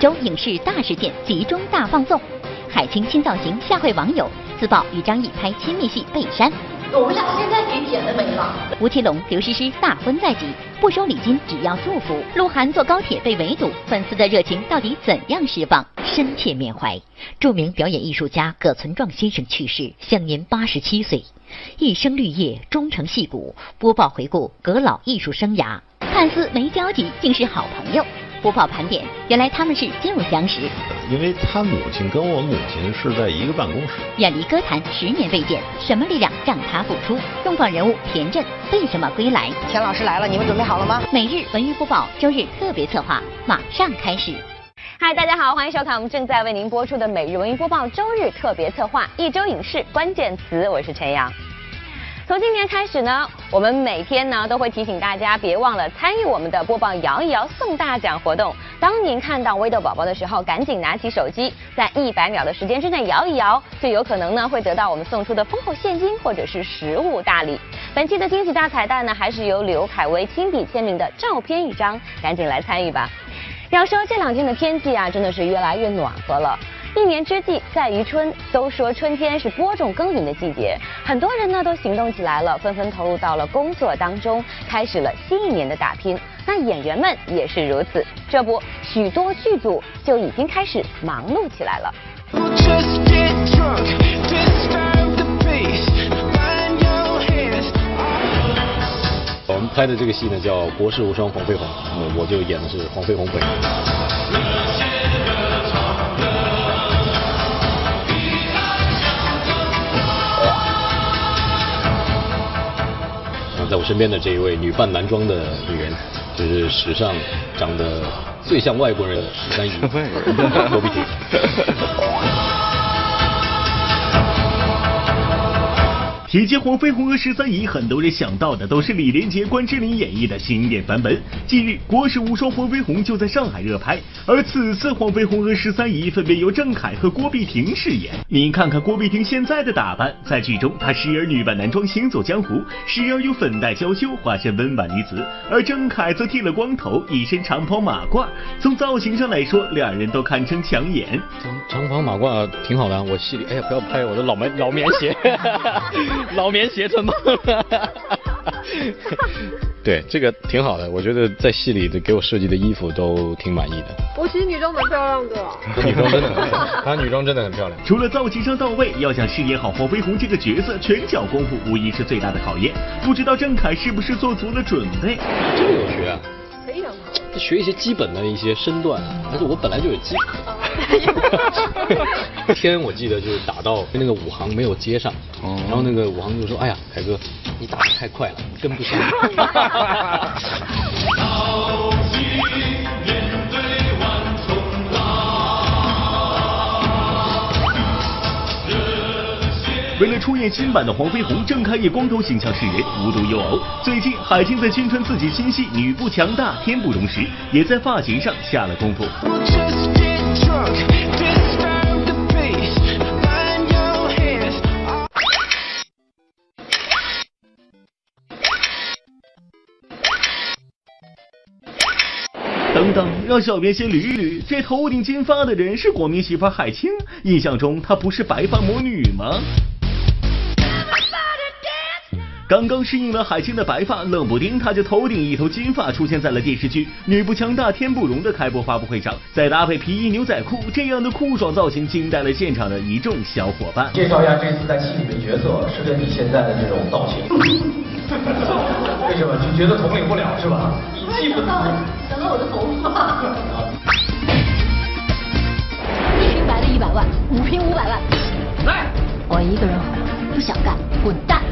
周影视大事件集中大放送，海清新造型吓坏网友，自曝与张译拍亲密戏被删。我们俩现在给姐的没了。吴奇隆、刘诗诗大婚在即，不收礼金，只要祝福。鹿晗坐高铁被围堵，粉丝的热情到底怎样释放？深切缅怀，著名表演艺术家葛存壮先生去世，享年八十七岁。一生绿叶，终成戏骨。播报回顾葛老艺术生涯，看似没交集，竟是好朋友。播报盘点，原来他们是旧相识。因为他母亲跟我母亲是在一个办公室。远离歌坛十年未见，什么力量让他复出？重磅人物田震为什么归来？钱老师来了，你们准备好了吗？每日文娱播报周日特别策划马上开始。嗨，大家好，欢迎收看我们正在为您播出的每日文娱播报周日特别策划一周影视关键词，我是陈阳。从今年开始呢，我们每天呢都会提醒大家，别忘了参与我们的播报摇一摇送大奖活动。当您看到微豆宝宝的时候，赶紧拿起手机，在一百秒的时间之内摇一摇，就有可能呢会得到我们送出的丰厚现金或者是实物大礼。本期的惊喜大彩蛋呢，还是由刘恺威亲笔签名的照片一张，赶紧来参与吧。要说这两天的天气啊，真的是越来越暖和了。一年之计在于春，都说春天是播种耕耘的季节，很多人呢都行动起来了，纷纷投入到了工作当中，开始了新一年的打拼。那演员们也是如此，这不，许多剧组就已经开始忙碌起来了。我们拍的这个戏呢叫《国士无双黄飞鸿》，我就演的是黄飞鸿本人。在我身边的这一位女扮男装的女人，就是史上长得最像外国人的十三姨，郭碧婷。提及黄飞鸿和十三姨，很多人想到的都是李连杰、关之琳演绎的经典版本。近日，《国士无双黄飞鸿》就在上海热拍，而此次黄飞鸿和十三姨分别由郑恺和郭碧婷饰演。您看看郭碧婷现在的打扮，在剧中她时而女扮男装行走江湖，时而又粉黛娇羞化身温婉女子，而郑恺则剃了光头，一身长袍马褂。从造型上来说，两人都堪称抢眼。长长袍马褂挺好的，我戏里哎呀不要拍我的老棉老棉鞋。老棉鞋穿吗？对，这个挺好的，我觉得在戏里的给我设计的衣服都挺满意的。我其实女装蛮漂亮的，女装真的，她女装真的很漂亮。除了造型上到位，要想饰演好黄飞鸿这个角色，拳脚功夫无疑是最大的考验。不知道郑恺是不是做足了准备？这个有学啊。学一些基本的一些身段，但是我本来就有饥渴。天，我记得就是打到跟那个武行没有接上，然后那个武行就说：“哎呀，凯哥，你打的太快了，跟不上。” 为了出演新版的黄飞鸿，郑恺以光头形象示人，无独有偶，最近海清在宣传自己新戏《女不强大天不容》时，也在发型上下了功夫。等等，让小编先捋一捋，这头顶金发的人是国民媳妇海清？印象中她不是白发魔女吗？刚刚适应了海清的白发，冷不丁她就头顶一头金发出现在了电视剧《女不强大天不容》的开播发布会上，再搭配皮衣牛仔裤，这样的酷爽造型惊呆了现场的一众小伙伴。介绍一下这次在戏里的角色，是跟你现在的这种造型。为什么就觉得统领不了是吧？你记不到整了我的头发？一瓶白的一百万，五瓶五百万。来，我一个人不想干，滚蛋。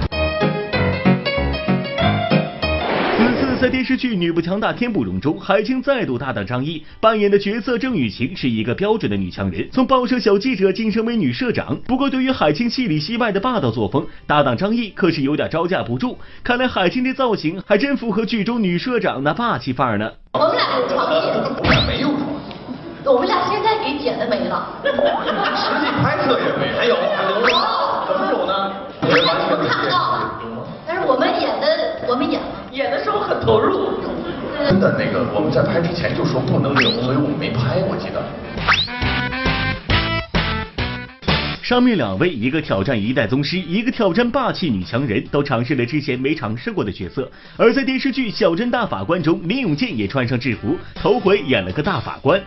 在电视剧《女不强大天不容》中，海清再度搭档张译扮演的角色郑雨晴是一个标准的女强人，从报社小记者晋升为女社长。不过，对于海清戏里戏外的霸道作风，搭档张译可是有点招架不住。看来海清这造型还真符合剧中女社长那霸气范儿呢。我们俩有床戏，我们俩没有床戏，我们俩现在给剪的没了。实际拍摄也没，还有还有怎么有呢？我们看不到，但是我们演的，我们演了。演的时候很投入。真的那个我们在拍之前就说不能留，所以我们没拍，我记得。上面两位，一个挑战一代宗师，一个挑战霸气女强人，都尝试了之前没尝试过的角色。而在电视剧《小镇大法官》中，林永健也穿上制服，头回演了个大法官。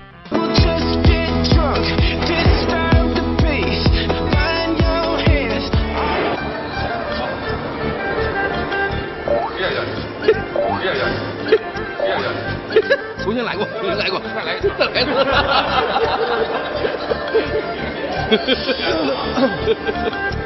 重新来过，重新来过，再来，再来一次。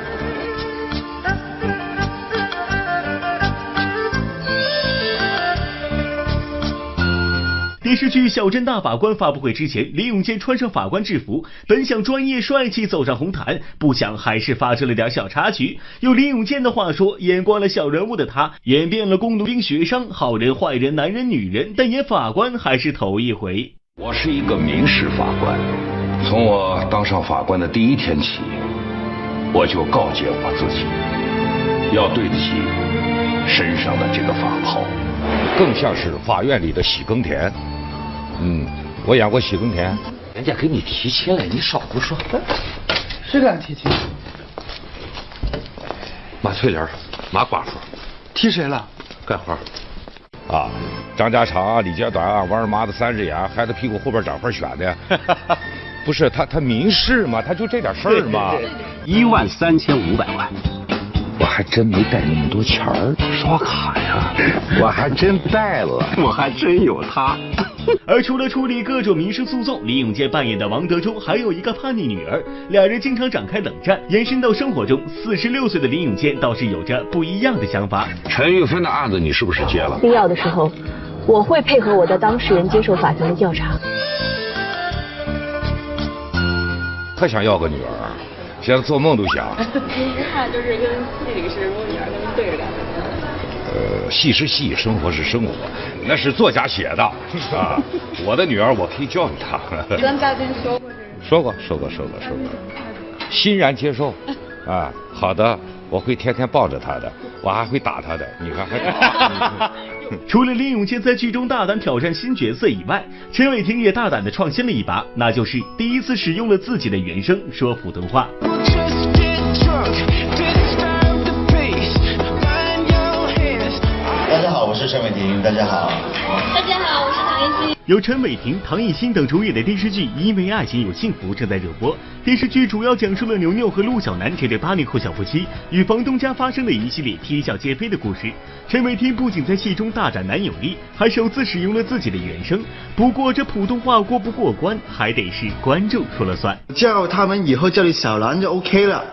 电视剧《小镇大法官》发布会之前，林永健穿上法官制服，本想专业帅气走上红毯，不想还是发生了点小插曲。用林永健的话说，演惯了小人物的他，演遍了工农兵学生、好人坏人、男人女人，但演法官还是头一回。我是一个民事法官，从我当上法官的第一天起，我就告诫我自己，要对得起身上的这个法袍，更像是法院里的喜耕田。嗯，我演过喜耕田，人家给你提亲了，你少胡说。谁敢提亲？马翠莲，马寡妇，提谁了？干活。啊，张家长、李家短、王二妈的三只眼，孩子屁股后边长块癣的。不是他，他民事嘛，他就这点事儿嘛。一万三千五百万，我还真没带那么多钱儿，刷卡呀。我还真带了，我还真有他。而除了处理各种民事诉讼，李永健扮演的王德忠还有一个叛逆女儿，两人经常展开冷战。延伸到生活中，四十六岁的李永健倒是有着不一样的想法。陈玉芬的案子你是不是接了？必要的时候，我会配合我的当事人接受法庭的调查。他想要个女儿，现在做梦都想。一看就是跟戏里是我女儿那么对着干。呃，戏是戏，生活是生活，那是作家写的 啊。我的女儿，我可以教育她。跟嘉宾说过说过，说过，说过，说过，欣然接受。啊，好的，我会天天抱着她的，我还会打她的。你看，还。除了林永健在剧中大胆挑战新角色以外，陈伟霆也大胆的创新了一把，那就是第一次使用了自己的原声说普通话。我是陈伟霆。大家好，大家好，我是唐艺昕。由陈伟霆、唐艺昕等主演的电视剧《因为爱情有幸福》正在热播。电视剧主要讲述了牛牛和陆小南这对八零后小夫妻与房东家发生的一系列啼笑皆非的故事。陈伟霆不仅在戏中大展男友力，还首次使用了自己的原声。不过这普通话过不过关，还得是观众说了算。叫他们以后叫你小兰就 OK 了。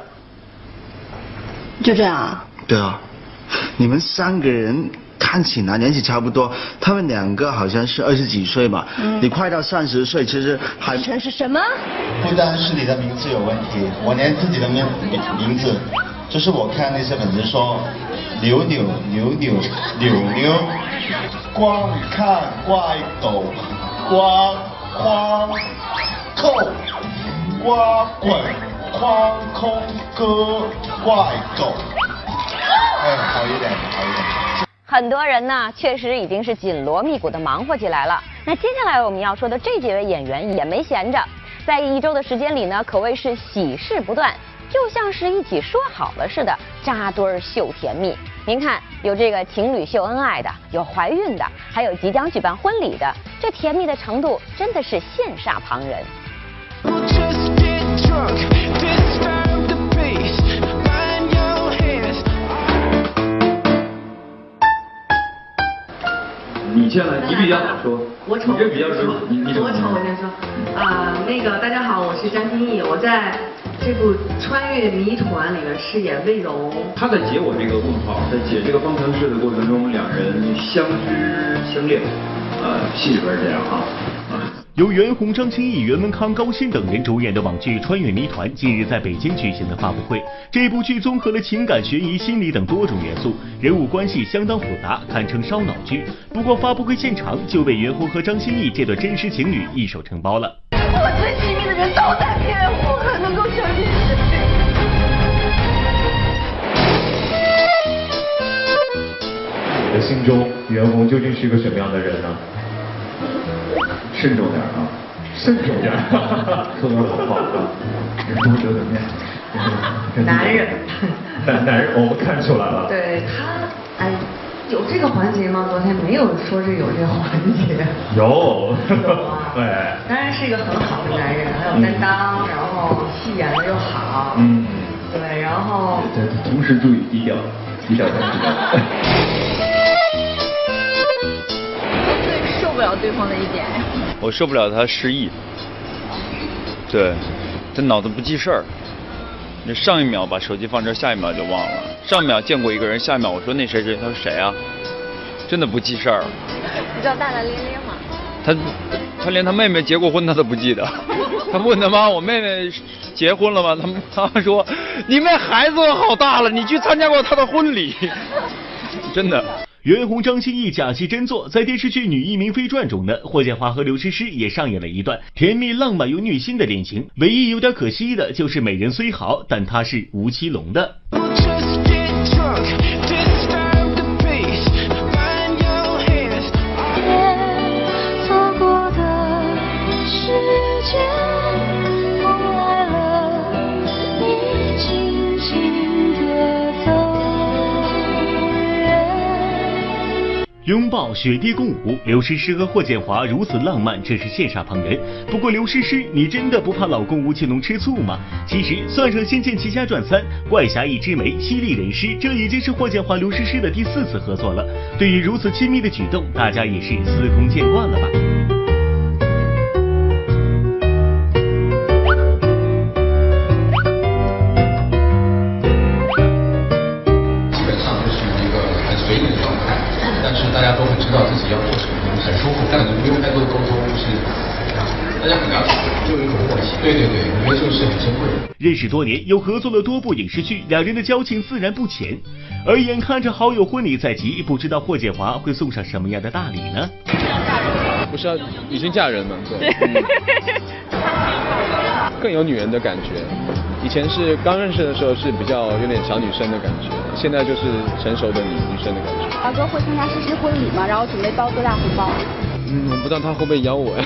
就这样啊？对啊，你们三个人。看起来年纪差不多，他们两个好像是二十几岁吧，你快到三十岁，其实还。陈是什么？不单是你的名字有问题，我连自己的名名字，就是我看那些粉丝说，扭扭扭扭扭扭，光看怪狗，光框扣，瓜滚框空哥怪狗。哎，好一点，好一点。很多人呢，确实已经是紧锣密鼓的忙活起来了。那接下来我们要说的这几位演员也没闲着，在一周的时间里呢，可谓是喜事不断，就像是一起说好了似的，扎堆儿秀甜蜜。您看，有这个情侣秀恩爱的，有怀孕的，还有即将举办婚礼的，这甜蜜的程度真的是羡煞旁人。你先来，你比较好说。我丑，你这比较说，你你我丑，我先说。啊，那个大家好，我是张歆艺，我在这部《穿越谜团》里面饰演魏柔。他在解我这个问号，在解这个方程式的过程中，两人相知相恋。呃，戏里边是这样啊。由袁弘、张歆艺、袁文康、高鑫等人主演的网剧《穿越谜团》近日在北京举行了发布会。这部剧综合了情感、悬疑、心理等多种元素，人物关系相当复杂，堪称烧脑剧。不过发布会现场就被袁弘和张歆艺这对真实情侣一手承包了。我最亲密的人都在骗我，可能够相信你的心中，袁弘究竟是个什么样的人呢？慎重点啊，慎重点，说点好话啊，人多留点面。男人。男男人，我们看出来了。对他，哎，有这个环节吗？昨天没有说是有这个环节。有。对。当然是一个很好的男人，很有担当，然后戏演的又好。嗯。对，然后。对，同时注意低调，低调，了对方的一点。我受不了他失忆。对，他脑子不记事儿。你上一秒把手机放这，下一秒就忘了。上一秒见过一个人，下一秒我说那谁谁，他说谁啊？真的不记事儿。你知道大大咧咧吗？他他连他妹妹结过婚他都不记得。他问他妈我妹妹结婚了吗？他他说你妹孩子都好大了，你去参加过她的婚礼？真的。袁弘、张歆艺假戏真做，在电视剧《女医明妃传》中呢，霍建华和刘诗诗也上演了一段甜蜜浪漫又虐心的恋情。唯一有点可惜的就是美人虽好，但她是吴奇隆的。拥抱雪地共舞，刘诗诗和霍建华如此浪漫，这是羡煞旁人。不过刘诗诗，你真的不怕老公吴奇隆吃醋吗？其实算上《仙剑奇侠传三》《怪侠一枝梅》《犀利人师》，这已经是霍建华刘诗诗的第四次合作了。对于如此亲密的举动，大家也是司空见惯了吧。认识多年，又合作了多部影视剧，两人的交情自然不浅。而眼看着好友婚礼在即，不知道霍建华会送上什么样的大礼呢？不是要，已经嫁人了，对。更有女人的感觉。以前是刚认识的时候是比较有点小女生的感觉，现在就是成熟的女女生的感觉。老哥会参加诗诗婚礼吗？然后准备包多大红包？嗯，我不知道他会不会邀我呀。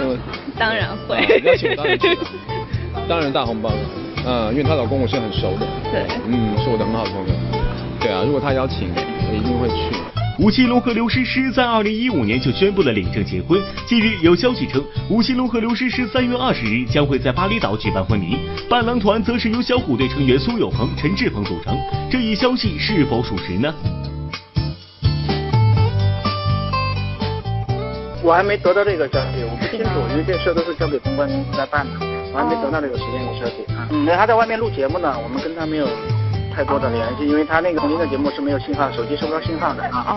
嗯，当然会。邀请当然去，当然大红包了。嗯，因为她老公我是很熟的。对。嗯，是我的很好的朋友。对啊，如果他邀请，我一定会去。吴奇隆和刘诗诗在二零一五年就宣布了领证结婚。近日有消息称，吴奇隆和刘诗诗三月二十日将会在巴厘岛举办婚礼，伴郎团则是由小虎队成员苏有朋、陈志朋组成。这一消息是否属实呢？我还没得到这个消息，我不清楚，因为这事都是交给公关公司来办的，我还没等到那个时间的消息啊。嗯，他在外面录节目呢，我们跟他没有。太多的联系，因为他那个您的节目是没有信号，手机收不到信号的啊。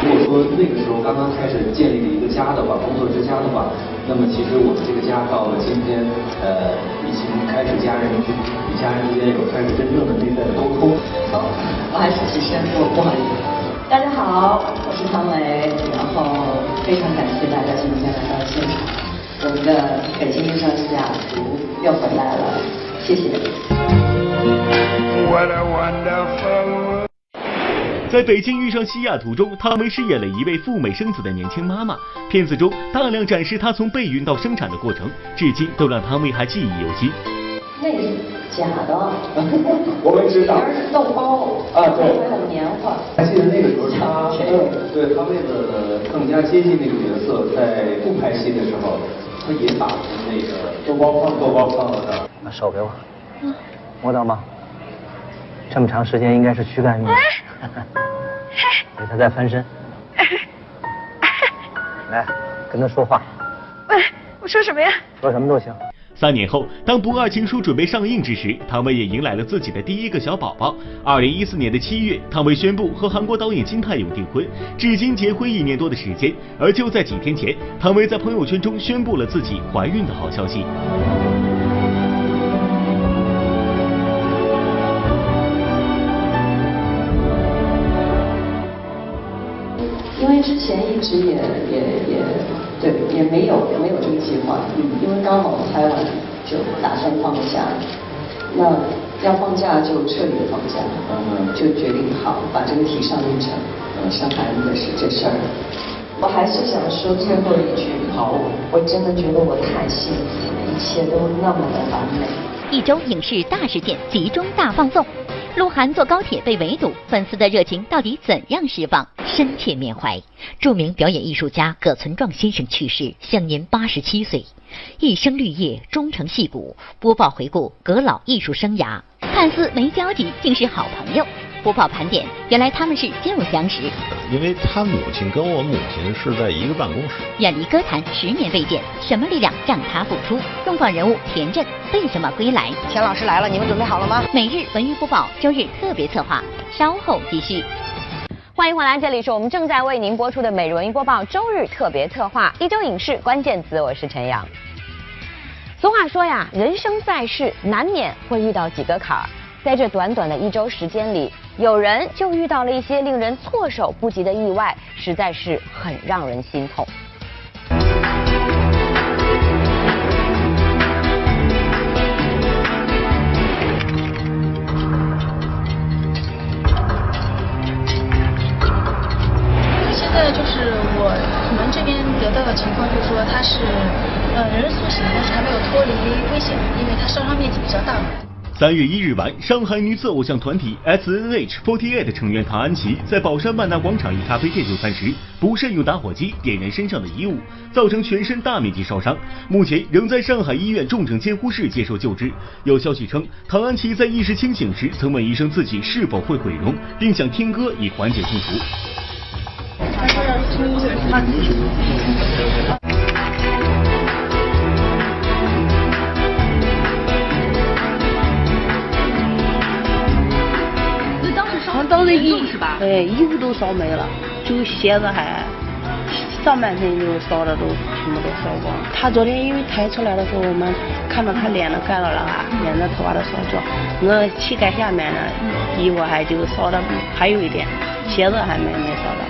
如果说那个时候刚刚开始建立一个家的话，工作之家的话，那么其实我们这个家到了今天，呃，已经开始家人与家人之间有开始真正的内在的沟通。好，不好意思，先生，我不好意思。大家好，我是唐磊，然后非常感谢大家今天来到现场。我们的北京遇上西雅图又回来了，谢谢。在北京遇上西雅图中，汤唯饰演了一位赴美生子的年轻妈妈。片子中大量展示她从备孕到生产的过程，至今都让汤唯还记忆犹新。那是假的，我们知道。里是豆包啊，对，还有棉花。还记得那个时候，他对他为了更加接近那个角色，在不拍戏的时候。他也把那个豆包放豆包放了的。把手给我，摸到吗？这么长时间应该是躯干运动。给他再翻身。来，跟他说话。喂，我说什么呀？说什么都行。三年后，当《不二情书》准备上映之时，汤唯也迎来了自己的第一个小宝宝。二零一四年的七月，汤唯宣布和韩国导演金泰勇订婚，至今结婚一年多的时间。而就在几天前，汤唯在朋友圈中宣布了自己怀孕的好消息。因为之前一直也也也。对，也没有没有这个计划，嗯，因为刚好拍完就打算放下，嗯，那要放假就彻底的放假，就决定好把这个提上日程，上海的事这事儿。我还是想说最后一句，好，我真的觉得我太幸福了，一切都那么的完美。一周影视大事件集中大放送，鹿晗坐高铁被围堵，粉丝的热情到底怎样释放？深切缅怀，著名表演艺术家葛存壮先生去世，享年八十七岁。一生绿叶，终成戏骨。播报回顾葛老艺术生涯，看似没交集，竟是好朋友。播报盘点，原来他们是旧相识。因为他母亲跟我母亲是在一个办公室。远离歌坛十年未见，什么力量让他复出？重磅人物田震为什么归来？钱老师来了，你们准备好了吗？每日文娱播报周日特别策划，稍后继续。欢迎回来，这里是我们正在为您播出的每日文娱播报周日特别策划，一周影视关键词，我是陈阳。俗话说呀，人生在世难免会遇到几个坎儿，在这短短的一周时间里。有人就遇到了一些令人措手不及的意外，实在是很让人心痛。三月一日晚，上海女子偶像团体 S N H Fourteen 的成员唐安琪在宝山万达广场一咖啡店就餐时，不慎用打火机点燃身上的衣物，造成全身大面积烧伤，目前仍在上海医院重症监护室接受救治。有消息称，唐安琪在意识清醒时曾问医生自己是否会毁容，并想听歌以缓解痛楚。时衣是吧哎，衣服都烧没了，就鞋子还上半身就烧的都全部都烧光。他昨天因为抬出来的时候，我们看到他脸都盖到了啊，脸的头发都烧焦。那膝盖下面的衣服还就烧的还有一点，鞋子还没没烧到。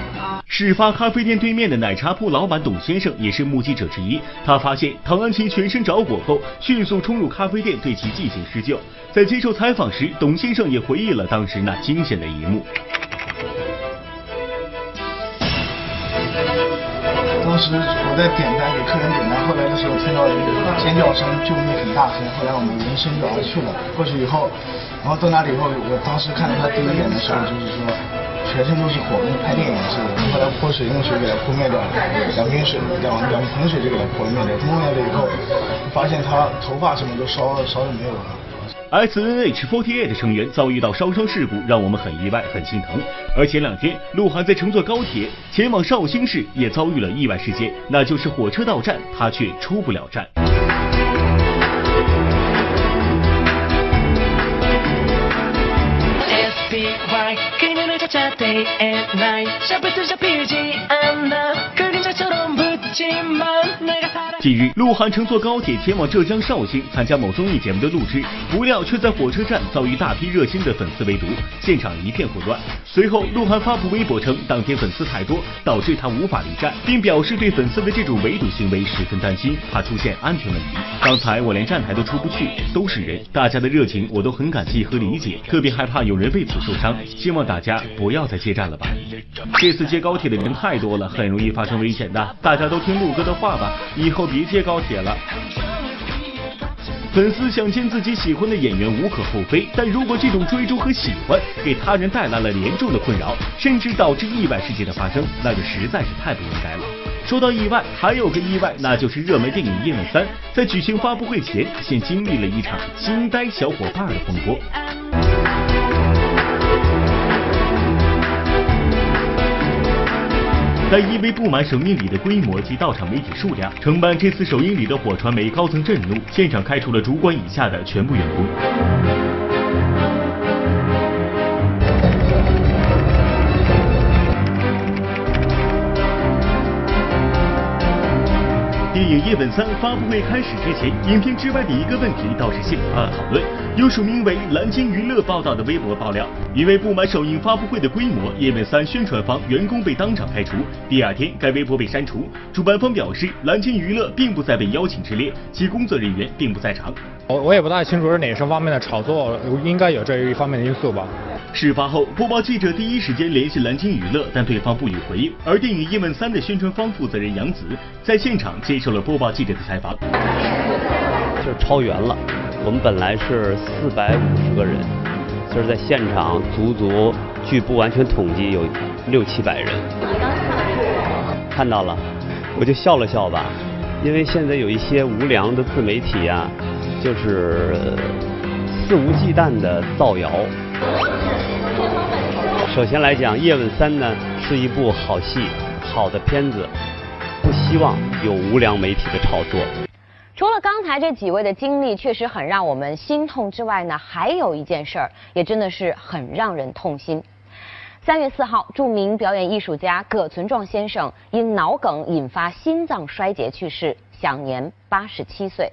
事发咖啡店对面的奶茶铺老板董先生也是目击者之一。他发现唐安琪全身着火后，迅速冲入咖啡店对其进行施救。在接受采访时，董先生也回忆了当时那惊险的一幕。当时我在点单给客人点单，后来的时候听到一个尖叫声，救命很大声，后来我们人身就而去了。过去以后，然后到那里以后，我当时看到他第一眼的时候，就是说。全身都是火，跟拍电影似的。后来泼水用水给他扑灭掉了，两瓶水，两两盆水就给他扑灭了。扑灭了以后，发现他头发什么都烧烧的没有了。S.N.H.48 的成员遭遇到烧伤事故，让我们很意外，很心疼。而前两天，鹿晗在乘坐高铁前往绍兴市，也遭遇了意外事件，那就是火车到站，他却出不了站。night. 그녀를 찾아 day and night. 샤프트 잡히지 않아. 그림자처럼 붙지 마. 近日，鹿晗乘坐高铁前往浙江绍兴参加某综艺节目的录制，不料却在火车站遭遇大批热心的粉丝围堵，现场一片混乱。随后，鹿晗发布微博称，当天粉丝太多，导致他无法离站，并表示对粉丝的这种围堵行为十分担心，怕出现安全问题。刚才我连站台都出不去，都是人，大家的热情我都很感激和理解，特别害怕有人为此受伤，希望大家不要再接站了吧。这次接高铁的人太多了，很容易发生危险的，大家都听鹿哥的话吧，以后。别接高铁了。粉丝想见自己喜欢的演员无可厚非，但如果这种追逐和喜欢给他人带来了严重的困扰，甚至导致意外事件的发生，那就实在是太不应该了。说到意外，还有个意外，那就是热门电影《叶问三》在举行发布会前，先经历了一场惊呆小伙伴的风波。但因为不满首映礼的规模及到场媒体数量，承办这次首映礼的火传媒高层震怒，现场开除了主管以下的全部员工。电影《叶问三发布会开始之前，影片之外的一个问题倒是引发了讨论。有署名为蓝鲸娱乐报道的微博爆料，因为不满首映发布会的规模，叶问三宣传方员工被当场开除。第二天，该微博被删除。主办方表示，蓝鲸娱乐并不在被邀请之列，其工作人员并不在场。我我也不大清楚是哪些方面的炒作，应该有这一方面的因素吧。事发后，播报记者第一时间联系蓝鲸娱乐，但对方不予回应。而电影《叶问三》的宣传方负责人杨紫在现场接受了播报记者的采访。就超员了，我们本来是四百五十个人，就是在现场足足，据不完全统计有六七百人。看到了，我就笑了笑吧。因为现在有一些无良的自媒体啊，就是肆无忌惮的造谣。首先来讲，《叶问三》呢是一部好戏、好的片子，不希望有无良媒体的炒作。除了刚才这几位的经历确实很让我们心痛之外呢，还有一件事儿也真的是很让人痛心。三月四号，著名表演艺术家葛存壮先生因脑梗引发心脏衰竭去世，享年八十七岁。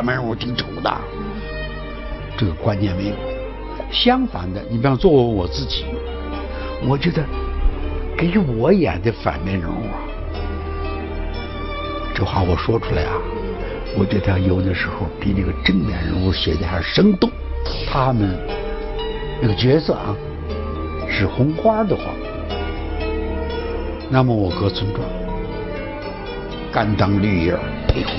反面人物挺丑的？这个观念没有。相反的，你比方作为我自己，我觉得给我演的反面人物啊，这话我说出来啊，我觉得有的时候比那个正面人物写的还生动。他们那个角色啊，是红花的话。那么我葛存壮，甘当绿叶配红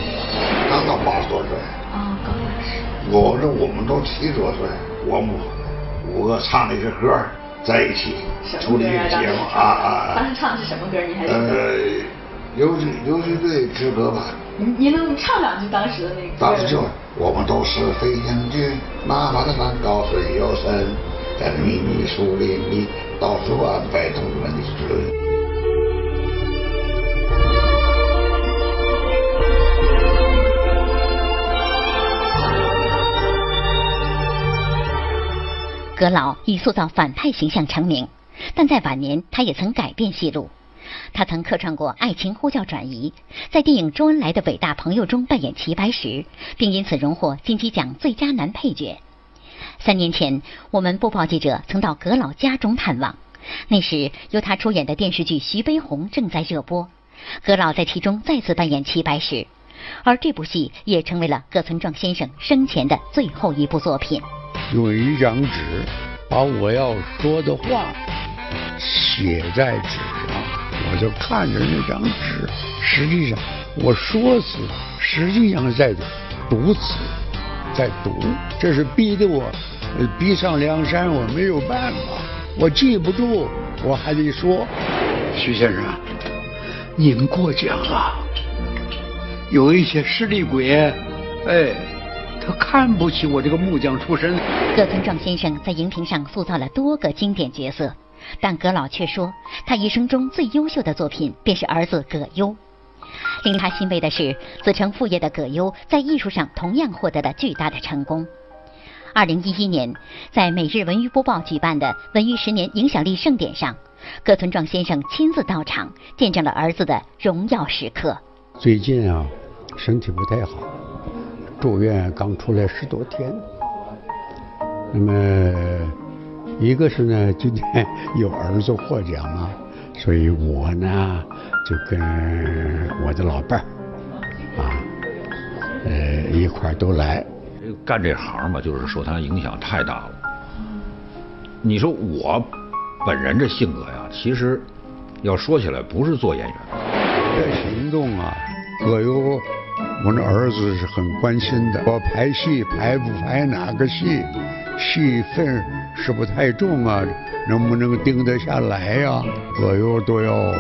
到八十多岁。啊，刚认识。我说我们都七十多岁，我们五个唱那些歌在一起出了一个节目啊啊。当时唱的是什么歌？你还记得？呃，游击游击队之歌吧。您您能唱两句当时的那个？当时就我们都是飞行军，哪怕的山高水又深，在密密树林里到处安排同志们的追。葛老以塑造反派形象成名，但在晚年他也曾改变戏路。他曾客串过《爱情呼叫转移》，在电影《周恩来的伟大朋友》中扮演齐白石，并因此荣获金鸡奖最佳男配角。三年前，我们播报记者曾到葛老家中探望，那时由他出演的电视剧《徐悲鸿》正在热播，葛老在其中再次扮演齐白石，而这部戏也成为了葛存壮先生生前的最后一部作品。用一张纸把我要说的话写在纸上，我就看着那张纸。实际上我说词，实际上在读词，在读。这是逼得我逼上梁山，我没有办法。我记不住，我还得说。徐先生，您过奖了。有一些势利鬼，哎。他看不起我这个木匠出身。葛存壮先生在荧屏上塑造了多个经典角色，但葛老却说，他一生中最优秀的作品便是儿子葛优。令他欣慰的是，子承父业的葛优在艺术上同样获得了巨大的成功。二零一一年，在每日文娱播报举办的文娱十年影响力盛典上，葛存壮先生亲自到场，见证了儿子的荣耀时刻。最近啊，身体不太好。住院刚出来十多天，那么一个是呢，今天有儿子获奖了，所以我呢就跟我的老伴儿啊，呃一块儿都来。干这行嘛，就是受他影响太大了。你说我本人这性格呀，其实要说起来不是做演员，这行动啊，葛优。我那儿子是很关心的，我拍戏拍不拍哪个戏，戏份是不太重啊，能不能定得下来呀、左右都要。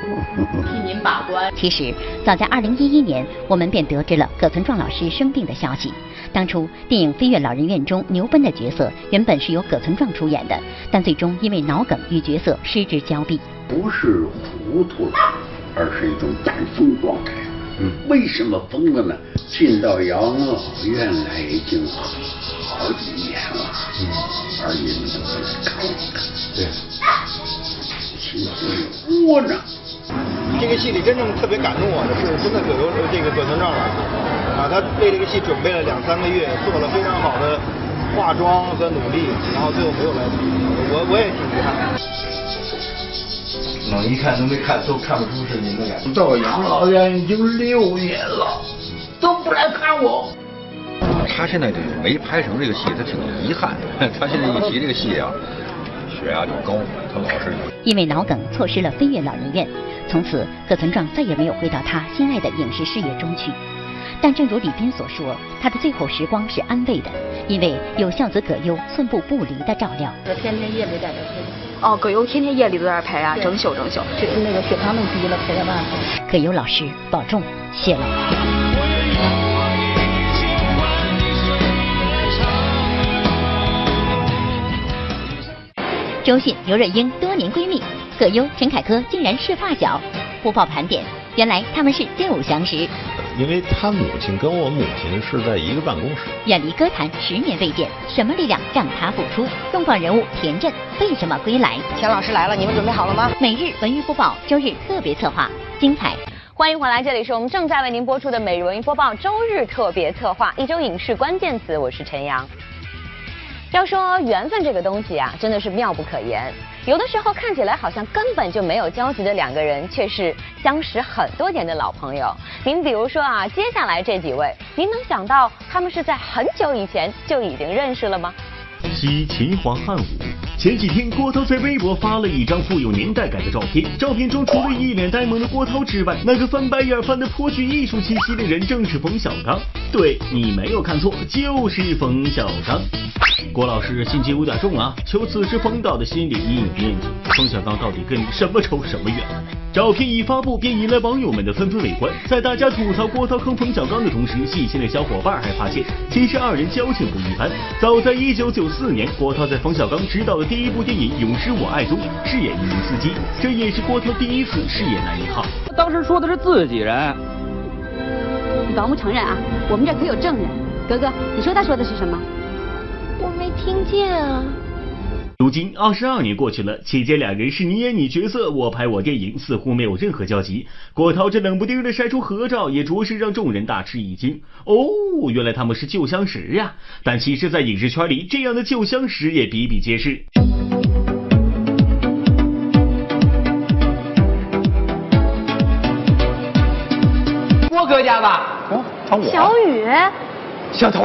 替您把关。其实早在二零一一年，我们便得知了葛存壮老师生病的消息。当初电影《飞越老人院》中牛奔的角色原本是由葛存壮出演的，但最终因为脑梗与角色失之交臂。不是糊涂了，而是一种中风状态。嗯，为什么疯了呢？进到养老院来已经好几年了，嗯，而你们都是看的，对，心里窝囊。这个戏里真正特别感动我的是，真的葛优这个葛存壮老师啊，他为这个戏准备了两三个月，做了非常好的化妆和努力，然后最后没有来，我我也挺遗憾。能一看都没看，都看不出是您的感觉。到养老院已经六年了，都不来看我。他现在这个没拍成这个戏，他挺遗憾的。他现在一提这个戏啊，血压就高，他老是因为脑梗错失了《飞跃老人院》，从此葛存壮再也没有回到他心爱的影视事业中去。但正如李斌所说，他的最后时光是安慰的，因为有孝子葛优寸步不离的照料。这天天夜里在这陪。哦，葛优天天夜里都在这陪啊，整宿整宿。这那个血糖弄低了，陪他办。葛优老师保重，谢了。周迅、刘若英多年闺蜜，葛优、陈凯歌竟然是发小。播报盘点，原来他们是旧相识。因为他母亲跟我母亲是在一个办公室。远离歌坛十年未见，什么力量让他复出？重磅人物田震为什么归来？钱老师来了，你们准备好了吗？每日文娱播报周日特别策划，精彩。欢迎回来，这里是我们正在为您播出的每日文娱播报周日特别策划，一周影视关键词，我是陈阳。要说缘分这个东西啊，真的是妙不可言。有的时候看起来好像根本就没有交集的两个人，却是相识很多年的老朋友。您比如说啊，接下来这几位，您能想到他们是在很久以前就已经认识了吗？西秦皇汉武。前几天，郭涛在微博发了一张富有年代感的照片。照片中，除了一脸呆萌的郭涛之外，那个翻白眼翻得颇具艺术气息的人正是冯小刚。对你没有看错，就是冯小刚。郭老师心机有点重啊，求此时冯导的心理阴影面积，冯小刚到底跟你什么仇什么怨？照片一发布，便引来网友们的纷纷围观。在大家吐槽郭涛坑冯小刚的同时，细心的小伙伴还发现，其实二人交情不一般。早在一九九四年，郭涛在冯小刚执导的第一部电影《永失我爱》中饰演一名司机，这也是郭涛第一次饰演男一号。当时说的是自己人，你保姆承认啊，我们这可有证人。格格，你说他说的是什么？我没听见啊。如今二十二年过去了，期间两人是你演你角色，我拍我电影，似乎没有任何交集。郭涛这冷不丁的晒出合照，也着实让众人大吃一惊。哦，原来他们是旧相识呀！但其实，在影视圈里，这样的旧相识也比比皆是。郭哥家吧？哦，小雨，小童，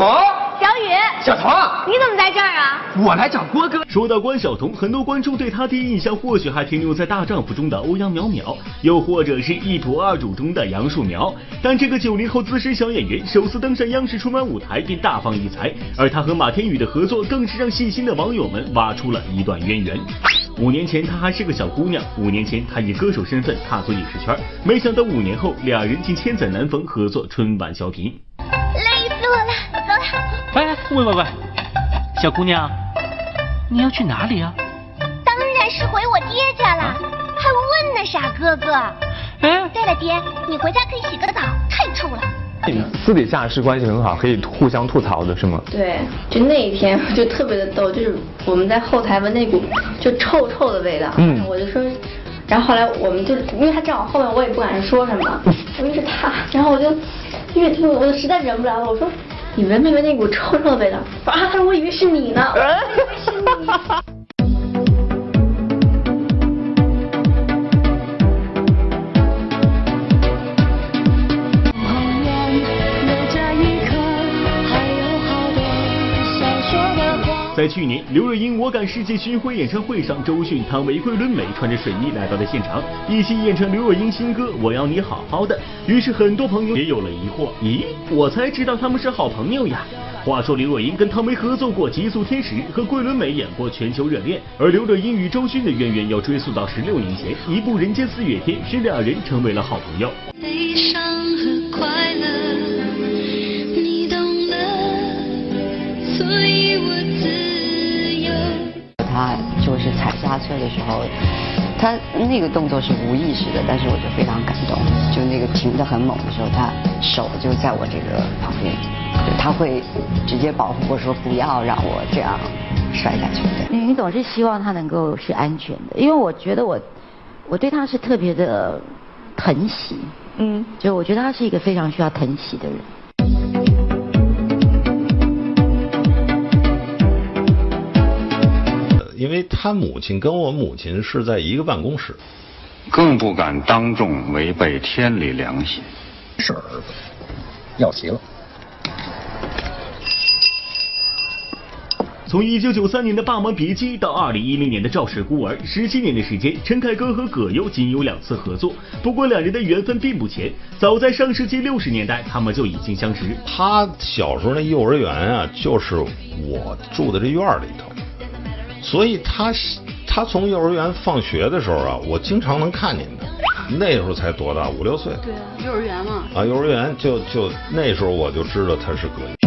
小雨，小童，你怎么在这儿啊？我来找郭哥。说到关晓彤，很多观众对她第一印象或许还停留在《大丈夫》中的欧阳淼淼，又或者是一仆二主中的杨树苗。但这个九零后资深小演员首次登上央视春晚舞台便大放异彩，而她和马天宇的合作更是让细心的网友们挖出了一段渊源。五年前她还是个小姑娘，五年前她以歌手身份踏足影视圈，没想到五年后俩人竟千载难逢，合作春晚小品。喂喂喂，小姑娘，你要去哪里啊？当然是回我爹家了，还问呢，傻哥哥。哎，对了，爹，你回家可以洗个澡，太臭了。你们私底下是关系很好，可以互相吐槽的是吗？对，就那一天就特别的逗，就是我们在后台闻那股就臭臭的味道，嗯，我就说，然后后来我们就因为他站我后面，我也不敢说什么，因为是他，然后我就越听我就实在忍不了了，我说你闻没闻那股臭臭的味道？啊，他说我以为是你呢，我以为是你。去年刘若英我敢世界巡回演唱会上，周迅、汤唯、桂纶镁穿着睡衣来到了现场，一起演唱刘若英新歌《我要你好好的》。于是很多朋友也有了疑惑：咦，我才知道他们是好朋友呀。话说刘若英跟汤唯合作过《极速天使》，和桂纶镁演过《全球热恋》，而刘若英与周迅的渊源要追溯到十六年前，一部《人间四月天》，使两人成为了好朋友。悲伤和快乐，你懂得，所以我自。他就是踩刹车的时候，他那个动作是无意识的，但是我就非常感动。就那个停得很猛的时候，他手就在我这个旁边，他会直接保护我说不要让我这样摔下去。你你总是希望他能够是安全的，因为我觉得我我对他是特别的疼惜。嗯，就我觉得他是一个非常需要疼惜的人。因为他母亲跟我母亲是在一个办公室，更不敢当众违背天理良心。是儿子，要齐了。从一九九三年的《霸王别姬》到二零一零年的《赵氏孤儿》，十七年的时间，陈凯歌和葛优仅有两次合作。不过两人的缘分并不浅，早在上世纪六十年代，他们就已经相识。他小时候那幼儿园啊，就是我住的这院里头，所以他他从幼儿园放学的时候啊，我经常能看见他。那时候才多大，五六岁。对啊，幼儿园嘛。啊，幼儿园就就那时候我就知道他是葛优。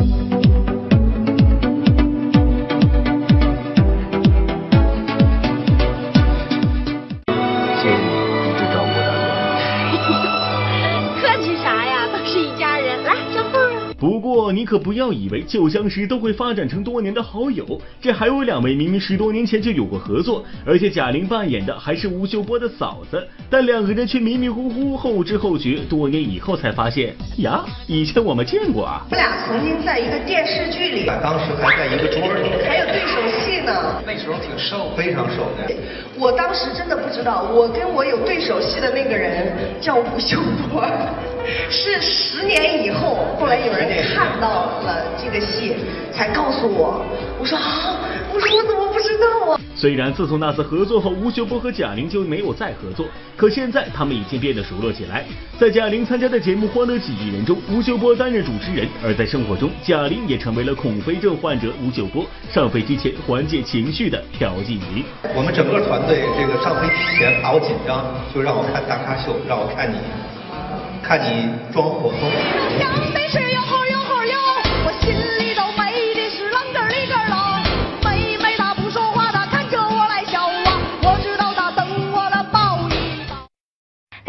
可不要以为旧相识都会发展成多年的好友，这还有两位明明十多年前就有过合作，而且贾玲扮演的还是吴秀波的嫂子，但两个人却迷迷糊糊、后知后觉，多年以后才发现呀，以前我们见过啊。我俩曾经在一个电视剧里，当时还在一个桌里，还有对手戏呢。那时候挺瘦，非常瘦的。我当时真的不知道，我跟我有对手戏的那个人叫吴秀波，是十年以后，后来有人看到了这个戏，才告诉我。我说啊，我说我怎么不知道啊？虽然自从那次合作后，吴秀波和贾玲就没有再合作，可现在他们已经变得熟络起来。在贾玲参加的节目《欢乐几亿人》中，吴秀波担任主持人；而在生活中，贾玲也成为了恐飞症患者吴秀波上飞机前缓解情绪的调剂仪。我们整个团队这个上飞机前怕我紧张，就让我看大咖秀，让我看你，看你装糊涂。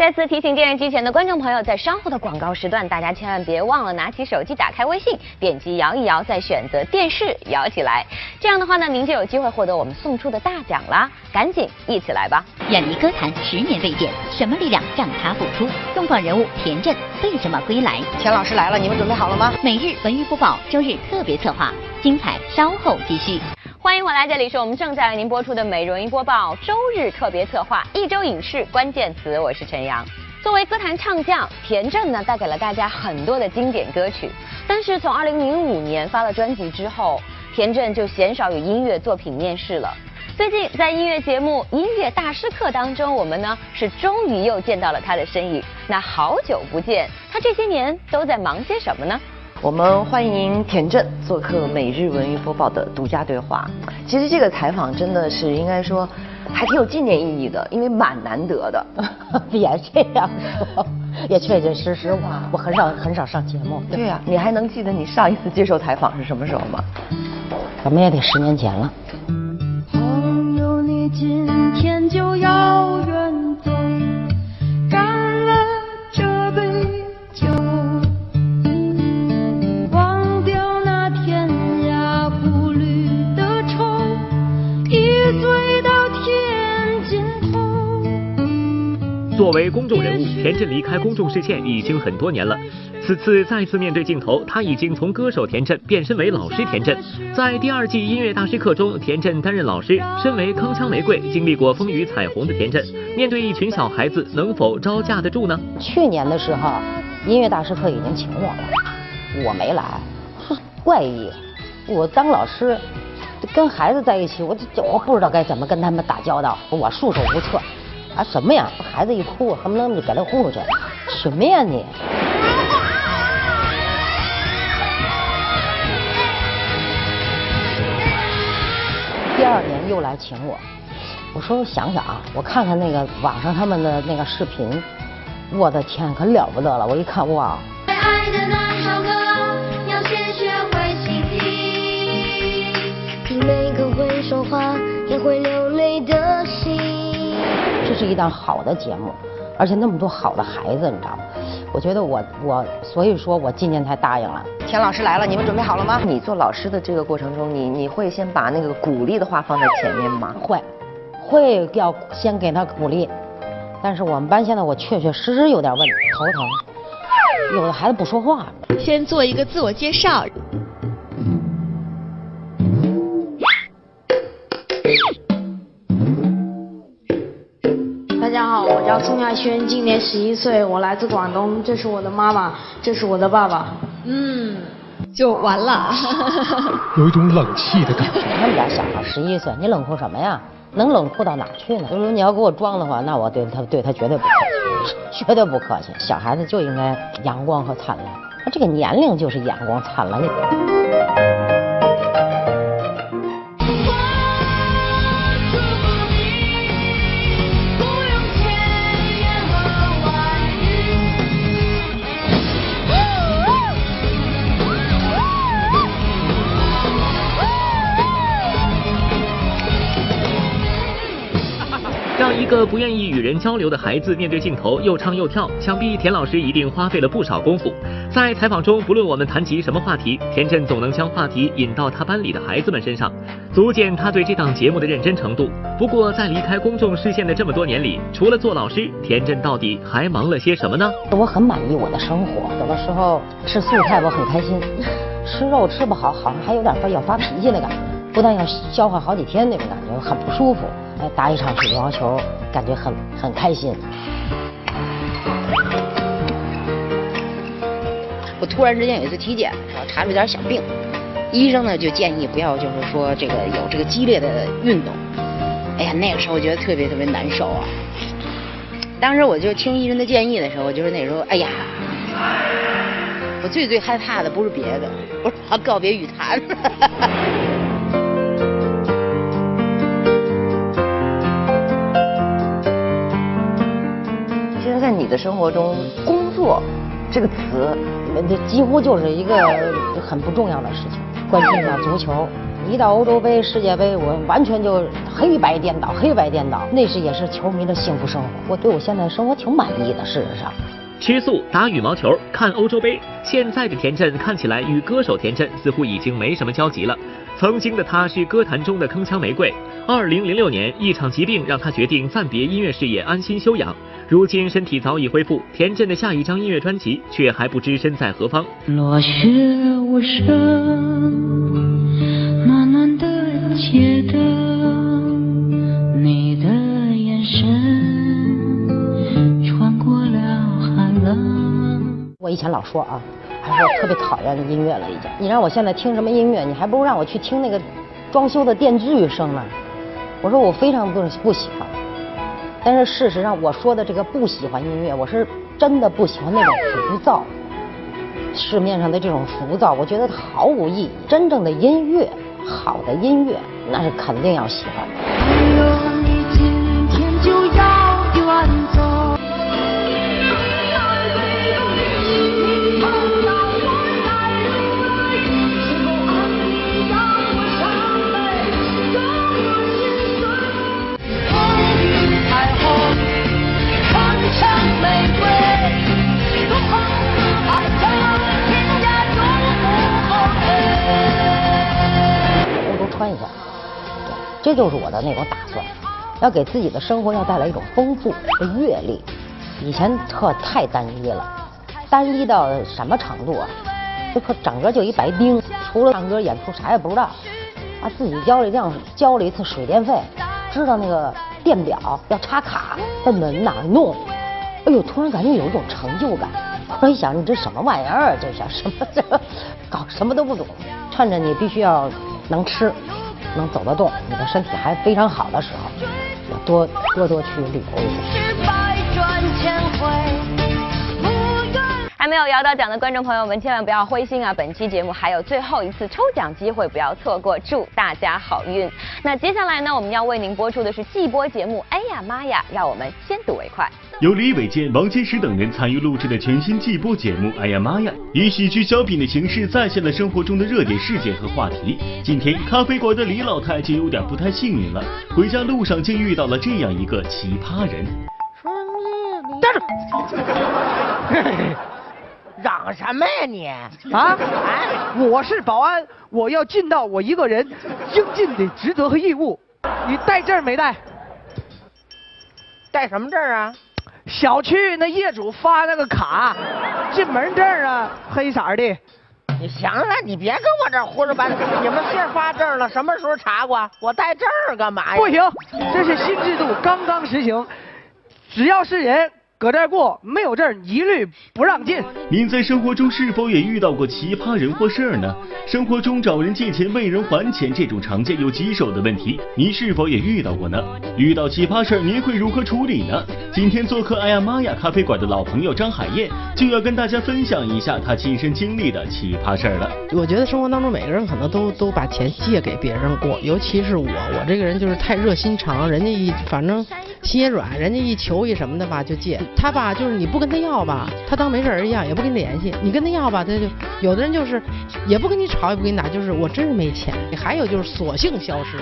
再次提醒电视机前的观众朋友，在稍后的广告时段，大家千万别忘了拿起手机，打开微信，点击摇一摇，再选择电视摇起来。这样的话呢，您就有机会获得我们送出的大奖啦！赶紧一起来吧！远离歌坛十年未见，什么力量让他复出？重磅人物田震为什么归来？钱老师来了，你们准备好了吗？每日文娱播报，周日特别策划，精彩稍后继续。欢迎回来，这里是我们正在为您播出的《美容音播报》周日特别策划，一周影视关键词，我是陈阳。作为歌坛唱将，田震呢带给了大家很多的经典歌曲，但是从2005年发了专辑之后，田震就鲜少有音乐作品面世了。最近在音乐节目《音乐大师课》当中，我们呢是终于又见到了他的身影。那好久不见，他这些年都在忙些什么呢？我们欢迎田震做客每日文娱播报的独家对话。其实这个采访真的是应该说还挺有纪念意义的，因为蛮难得的。别这样说，也确确实实我我很少很少上节目。对呀、你还能记得你上一次接受采访是什么时候吗？怎么也得十年前了。朋友，你今天就要远走，作为公众人物，田震离开公众视线已经很多年了。此次再次面对镜头，他已经从歌手田震变身为老师田震。在第二季音乐大师课中，田震担任老师。身为铿锵玫瑰、经历过风雨彩虹的田震，面对一群小孩子，能否招架得住呢？去年的时候，音乐大师课已经请我了，我没来，哼，怪异。我当老师，跟孩子在一起，我就我不知道该怎么跟他们打交道，我束手无策。啊，什么呀？孩子一哭，恨不得就给他轰出去。什么呀你？第二年又来请我，我说我想想啊，我看看那个网上他们的那个视频，我的天，可了不得了！我一看，哇，爱的那首歌，要先学会倾听。每个会说话也会流泪的是一档好的节目，而且那么多好的孩子，你知道吗？我觉得我我，所以说我今年才答应了。田老师来了，你们准备好了吗？你做老师的这个过程中，你你会先把那个鼓励的话放在前面吗？会，会要先给他鼓励。但是我们班现在我确确实实有点问题，头疼，有的孩子不说话。先做一个自我介绍。宋亚轩，今年十一岁，我来自广东，这是我的妈妈，这是我的爸爸。嗯，就完了。有一种冷气的感觉。他们家小孩十一岁，你冷酷什么呀？能冷酷到哪去呢？就说你要给我装的话，那我对他对他绝对不客气，绝对不客气。小孩子就应该阳光和灿烂，他这个年龄就是阳光灿烂一个不愿意与人交流的孩子面对镜头又唱又跳，想必田老师一定花费了不少功夫。在采访中，不论我们谈及什么话题，田震总能将话题引到他班里的孩子们身上，足见他对这档节目的认真程度。不过，在离开公众视线的这么多年里，除了做老师，田震到底还忙了些什么呢？我很满意我的生活，有的时候吃素菜我很开心，吃肉吃不好，好像还有点发要发脾气的感觉，不但要消化好几天那种感觉，很不舒服。哎，打一场羽毛球，感觉很很开心。我突然之间有一次体检，我查出点小病，医生呢就建议不要，就是说这个有这个激烈的运动。哎呀，那个时候我觉得特别特别难受啊。当时我就听医生的建议的时候，就是那时候，哎呀，我最最害怕的不是别的，我要告别羽坛。的生活中，工作这个词，这几乎就是一个很不重要的事情。关心一下足球，一到欧洲杯、世界杯，我完全就黑白颠倒，黑白颠倒。那是也是球迷的幸福生活，我对我现在生活挺满意的。事实上，吃素、打羽毛球、看欧洲杯，现在的田震看起来与歌手田震似乎已经没什么交集了。曾经的他是歌坛中的铿锵玫瑰。二零零六年，一场疾病让他决定暂别音乐事业，安心休养。如今身体早已恢复，田震的下一张音乐专辑却还不知身在何方。落雪无声，暖暖的街灯，我以前老说啊，还说特别讨厌音乐了，已经。你让我现在听什么音乐，你还不如让我去听那个装修的电锯声呢。我说我非常不不喜欢，但是事实上我说的这个不喜欢音乐，我是真的不喜欢那种浮躁。市面上的这种浮躁，我觉得毫无意义。真正的音乐，好的音乐，那是肯定要喜欢。穿一下，这就是我的那种打算，要给自己的生活要带来一种丰富的阅历。以前特太单一了，单一到什么程度啊？就可整个就一白丁，除了唱歌演出啥也不知道。啊，自己交了一辆交了一次水电费，知道那个电表要插卡，在门哪儿弄？哎呦，突然感觉有一种成就感。我一想，你这什么玩意儿啊？这是什么这搞什么都不懂，趁着你必须要能吃，能走得动，你的身体还非常好的时候，要多多多去旅游一下。没有摇到奖的观众朋友们，千万不要灰心啊！本期节目还有最后一次抽奖机会，不要错过，祝大家好运。那接下来呢，我们要为您播出的是季播节目。哎呀妈呀，让我们先睹为快。由李伟健、王坚石等人参与录制的全新季播节目《哎呀妈呀》，以喜剧小品的形式再现了生活中的热点事件和话题。今天咖啡馆的李老太就有点不太幸运了，回家路上竟遇到了这样一个奇葩人。站住！嚷什么呀你？啊！我是保安，我要尽到我一个人应尽的职责和义务。你带证没带？带什么证啊？小区那业主发那个卡，进门证啊，黑色的。你行了，你别跟我这胡说八道。你们是发证了？什么时候查过？我带证干嘛呀？不行，这是新制度，刚刚实行，只要是人。搁这儿过没有证，一律不让进。您在生活中是否也遇到过奇葩人或事儿呢？生活中找人借钱、为人还钱这种常见又棘手的问题，您是否也遇到过呢？遇到奇葩事儿，您会如何处理呢？今天做客哎呀妈呀咖啡馆的老朋友张海燕就要跟大家分享一下她亲身经历的奇葩事儿了。我觉得生活当中每个人可能都都把钱借给别人过，尤其是我，我这个人就是太热心肠，人家一反正心也软，人家一求一什么的吧就借。他吧，就是你不跟他要吧，他当没事人一样，也不跟你联系；你跟他要吧，他就有的人就是也不跟你吵，也不跟你打，就是我真是没钱。还有就是索性消失。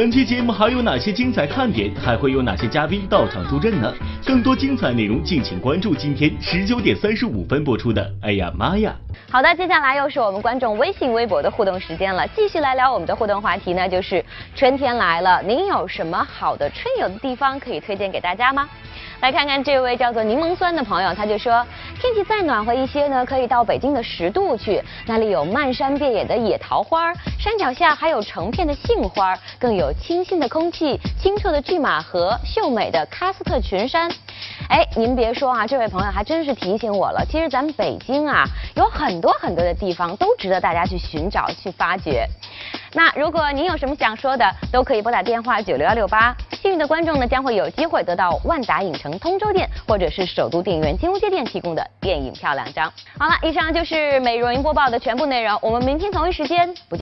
本期节目还有哪些精彩看点？还会有哪些嘉宾到场助阵呢？更多精彩内容，敬请关注今天十九点三十五分播出的《哎呀妈呀》。好的，接下来又是我们观众微信、微博的互动时间了，继续来聊我们的互动话题呢，就是春天来了，您有什么好的春游的地方可以推荐给大家吗？来看看这位叫做柠檬酸的朋友，他就说，天气再暖和一些呢，可以到北京的十渡去，那里有漫山遍野的野桃花，山脚下还有成片的杏花，更有清新的空气、清澈的拒马河、秀美的喀斯特群山。哎，您别说啊，这位朋友还真是提醒我了，其实咱们北京啊，有很多很多的地方都值得大家去寻找、去发掘。那如果您有什么想说的，都可以拨打电话九六幺六八。幸运的观众呢，将会有机会得到万达影城通州店或者是首都电影院金融街店提供的电影票两张。好了，以上就是美容音播报的全部内容，我们明天同一时间不见。